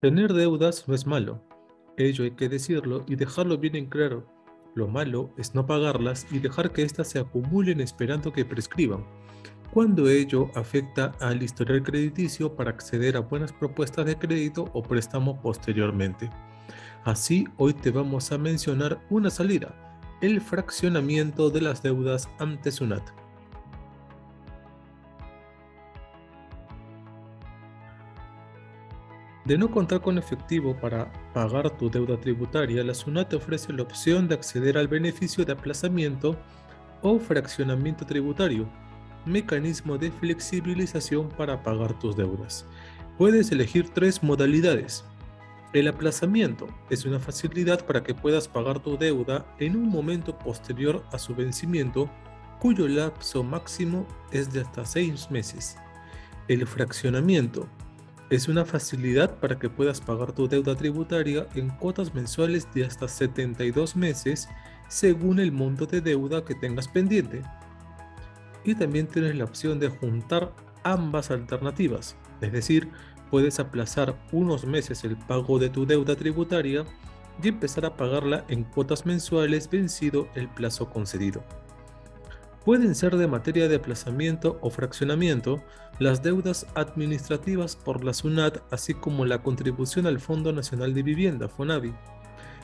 Tener deudas no es malo, ello hay que decirlo y dejarlo bien en claro. Lo malo es no pagarlas y dejar que éstas se acumulen esperando que prescriban, cuando ello afecta al historial crediticio para acceder a buenas propuestas de crédito o préstamo posteriormente. Así, hoy te vamos a mencionar una salida, el fraccionamiento de las deudas ante SUNAT. De no contar con efectivo para pagar tu deuda tributaria, la SUNAT te ofrece la opción de acceder al beneficio de aplazamiento o fraccionamiento tributario, mecanismo de flexibilización para pagar tus deudas. Puedes elegir tres modalidades. El aplazamiento es una facilidad para que puedas pagar tu deuda en un momento posterior a su vencimiento, cuyo lapso máximo es de hasta seis meses. El fraccionamiento es una facilidad para que puedas pagar tu deuda tributaria en cuotas mensuales de hasta 72 meses según el monto de deuda que tengas pendiente. Y también tienes la opción de juntar ambas alternativas, es decir, puedes aplazar unos meses el pago de tu deuda tributaria y empezar a pagarla en cuotas mensuales vencido el plazo concedido pueden ser de materia de aplazamiento o fraccionamiento las deudas administrativas por la SUNAT, así como la contribución al Fondo Nacional de Vivienda, FONAVI,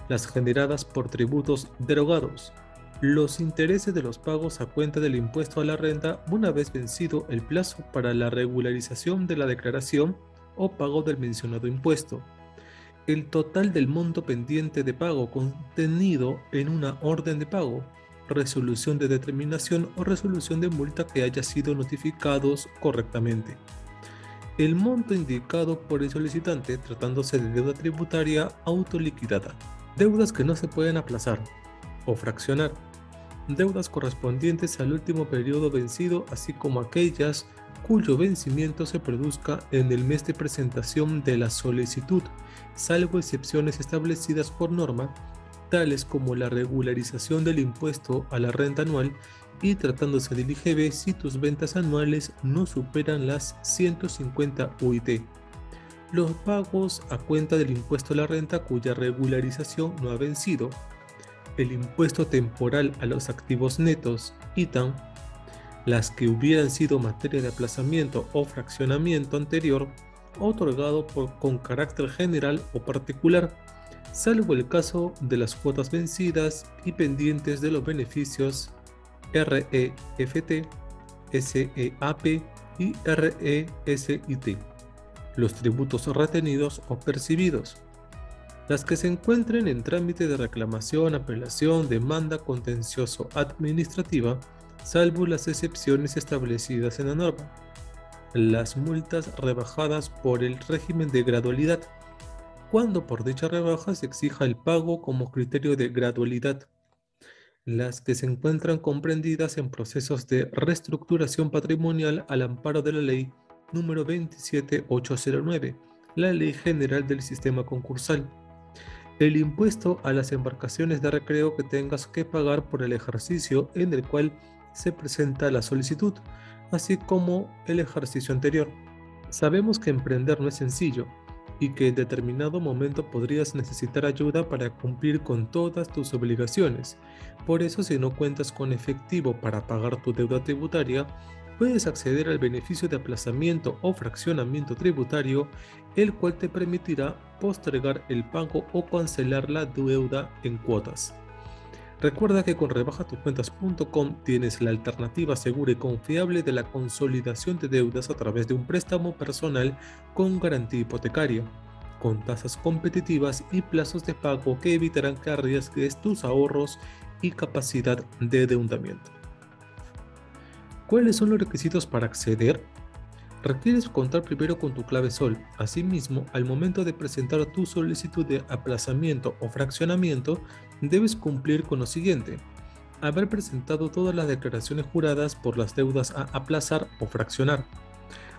las generadas por tributos derogados, los intereses de los pagos a cuenta del impuesto a la renta una vez vencido el plazo para la regularización de la declaración o pago del mencionado impuesto, el total del monto pendiente de pago contenido en una orden de pago, resolución de determinación o resolución de multa que haya sido notificados correctamente. El monto indicado por el solicitante tratándose de deuda tributaria autoliquidada. Deudas que no se pueden aplazar o fraccionar. Deudas correspondientes al último periodo vencido, así como aquellas cuyo vencimiento se produzca en el mes de presentación de la solicitud, salvo excepciones establecidas por norma tales como la regularización del impuesto a la renta anual y tratándose del IGB si tus ventas anuales no superan las 150 UIT. Los pagos a cuenta del impuesto a la renta cuya regularización no ha vencido. El impuesto temporal a los activos netos, ITAN. Las que hubieran sido materia de aplazamiento o fraccionamiento anterior, otorgado con carácter general o particular salvo el caso de las cuotas vencidas y pendientes de los beneficios REFT, SEAP y RESIT, los tributos retenidos o percibidos, las que se encuentren en trámite de reclamación, apelación, demanda contencioso administrativa, salvo las excepciones establecidas en la norma, las multas rebajadas por el régimen de gradualidad, cuando por dicha rebaja se exija el pago como criterio de gradualidad, las que se encuentran comprendidas en procesos de reestructuración patrimonial al amparo de la ley número 27809, la Ley General del Sistema Concursal. El impuesto a las embarcaciones de recreo que tengas que pagar por el ejercicio en el cual se presenta la solicitud, así como el ejercicio anterior. Sabemos que emprender no es sencillo, y que en determinado momento podrías necesitar ayuda para cumplir con todas tus obligaciones. Por eso si no cuentas con efectivo para pagar tu deuda tributaria, puedes acceder al beneficio de aplazamiento o fraccionamiento tributario, el cual te permitirá postergar el pago o cancelar la deuda en cuotas. Recuerda que con rebajatucuentas.com tienes la alternativa segura y confiable de la consolidación de deudas a través de un préstamo personal con garantía hipotecaria, con tasas competitivas y plazos de pago que evitarán que arriesgues tus ahorros y capacidad de endeudamiento. ¿Cuáles son los requisitos para acceder? Requieres contar primero con tu clave SOL. Asimismo, al momento de presentar tu solicitud de aplazamiento o fraccionamiento, debes cumplir con lo siguiente. Haber presentado todas las declaraciones juradas por las deudas a aplazar o fraccionar.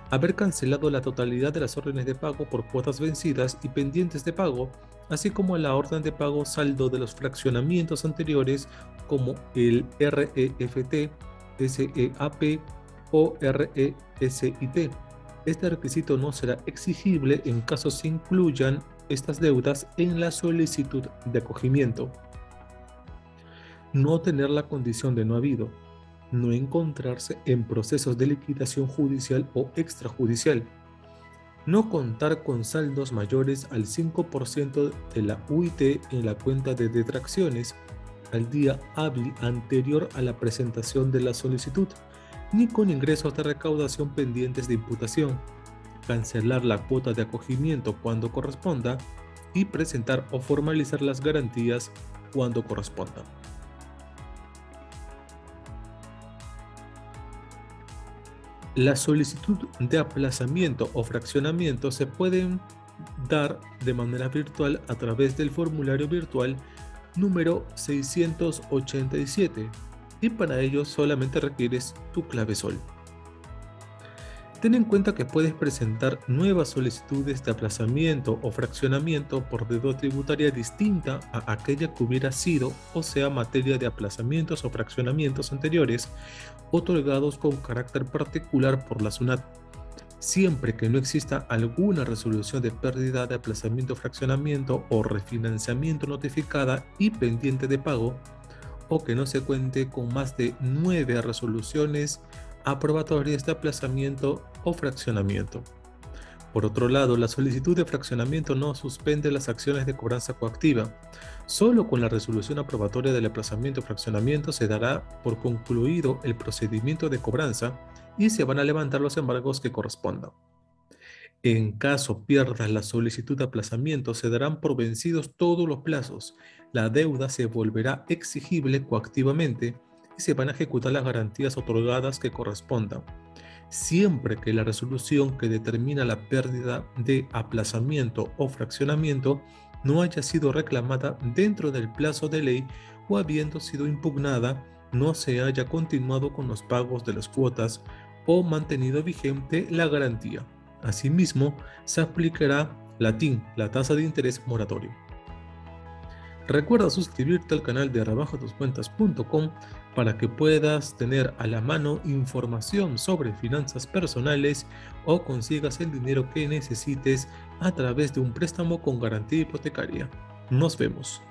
Haber cancelado la totalidad de las órdenes de pago por cuotas vencidas y pendientes de pago, así como la orden de pago saldo de los fraccionamientos anteriores como el REFT, SEAP o RESIT, Este requisito no será exigible en caso se incluyan estas deudas en la solicitud de acogimiento. No tener la condición de no habido. No encontrarse en procesos de liquidación judicial o extrajudicial. No contar con saldos mayores al 5% de la UIT en la cuenta de detracciones al día hábil anterior a la presentación de la solicitud, ni con ingresos de recaudación pendientes de imputación, cancelar la cuota de acogimiento cuando corresponda y presentar o formalizar las garantías cuando corresponda. La solicitud de aplazamiento o fraccionamiento se pueden dar de manera virtual a través del formulario virtual número 687 y para ello solamente requieres tu clave sol. Ten en cuenta que puedes presentar nuevas solicitudes de aplazamiento o fraccionamiento por deuda tributaria distinta a aquella que hubiera sido o sea materia de aplazamientos o fraccionamientos anteriores otorgados con carácter particular por la SUNAT siempre que no exista alguna resolución de pérdida de aplazamiento, fraccionamiento o refinanciamiento notificada y pendiente de pago, o que no se cuente con más de nueve resoluciones aprobatorias de aplazamiento o fraccionamiento. Por otro lado, la solicitud de fraccionamiento no suspende las acciones de cobranza coactiva. Solo con la resolución aprobatoria del aplazamiento o fraccionamiento se dará por concluido el procedimiento de cobranza y se van a levantar los embargos que correspondan. En caso pierdas la solicitud de aplazamiento, se darán por vencidos todos los plazos. La deuda se volverá exigible coactivamente y se van a ejecutar las garantías otorgadas que correspondan. Siempre que la resolución que determina la pérdida de aplazamiento o fraccionamiento no haya sido reclamada dentro del plazo de ley o habiendo sido impugnada, no se haya continuado con los pagos de las cuotas o mantenido vigente la garantía. Asimismo, se aplicará la TIN, la tasa de interés moratorio. Recuerda suscribirte al canal de rebajatuscuentas.com para que puedas tener a la mano información sobre finanzas personales o consigas el dinero que necesites a través de un préstamo con garantía hipotecaria. Nos vemos.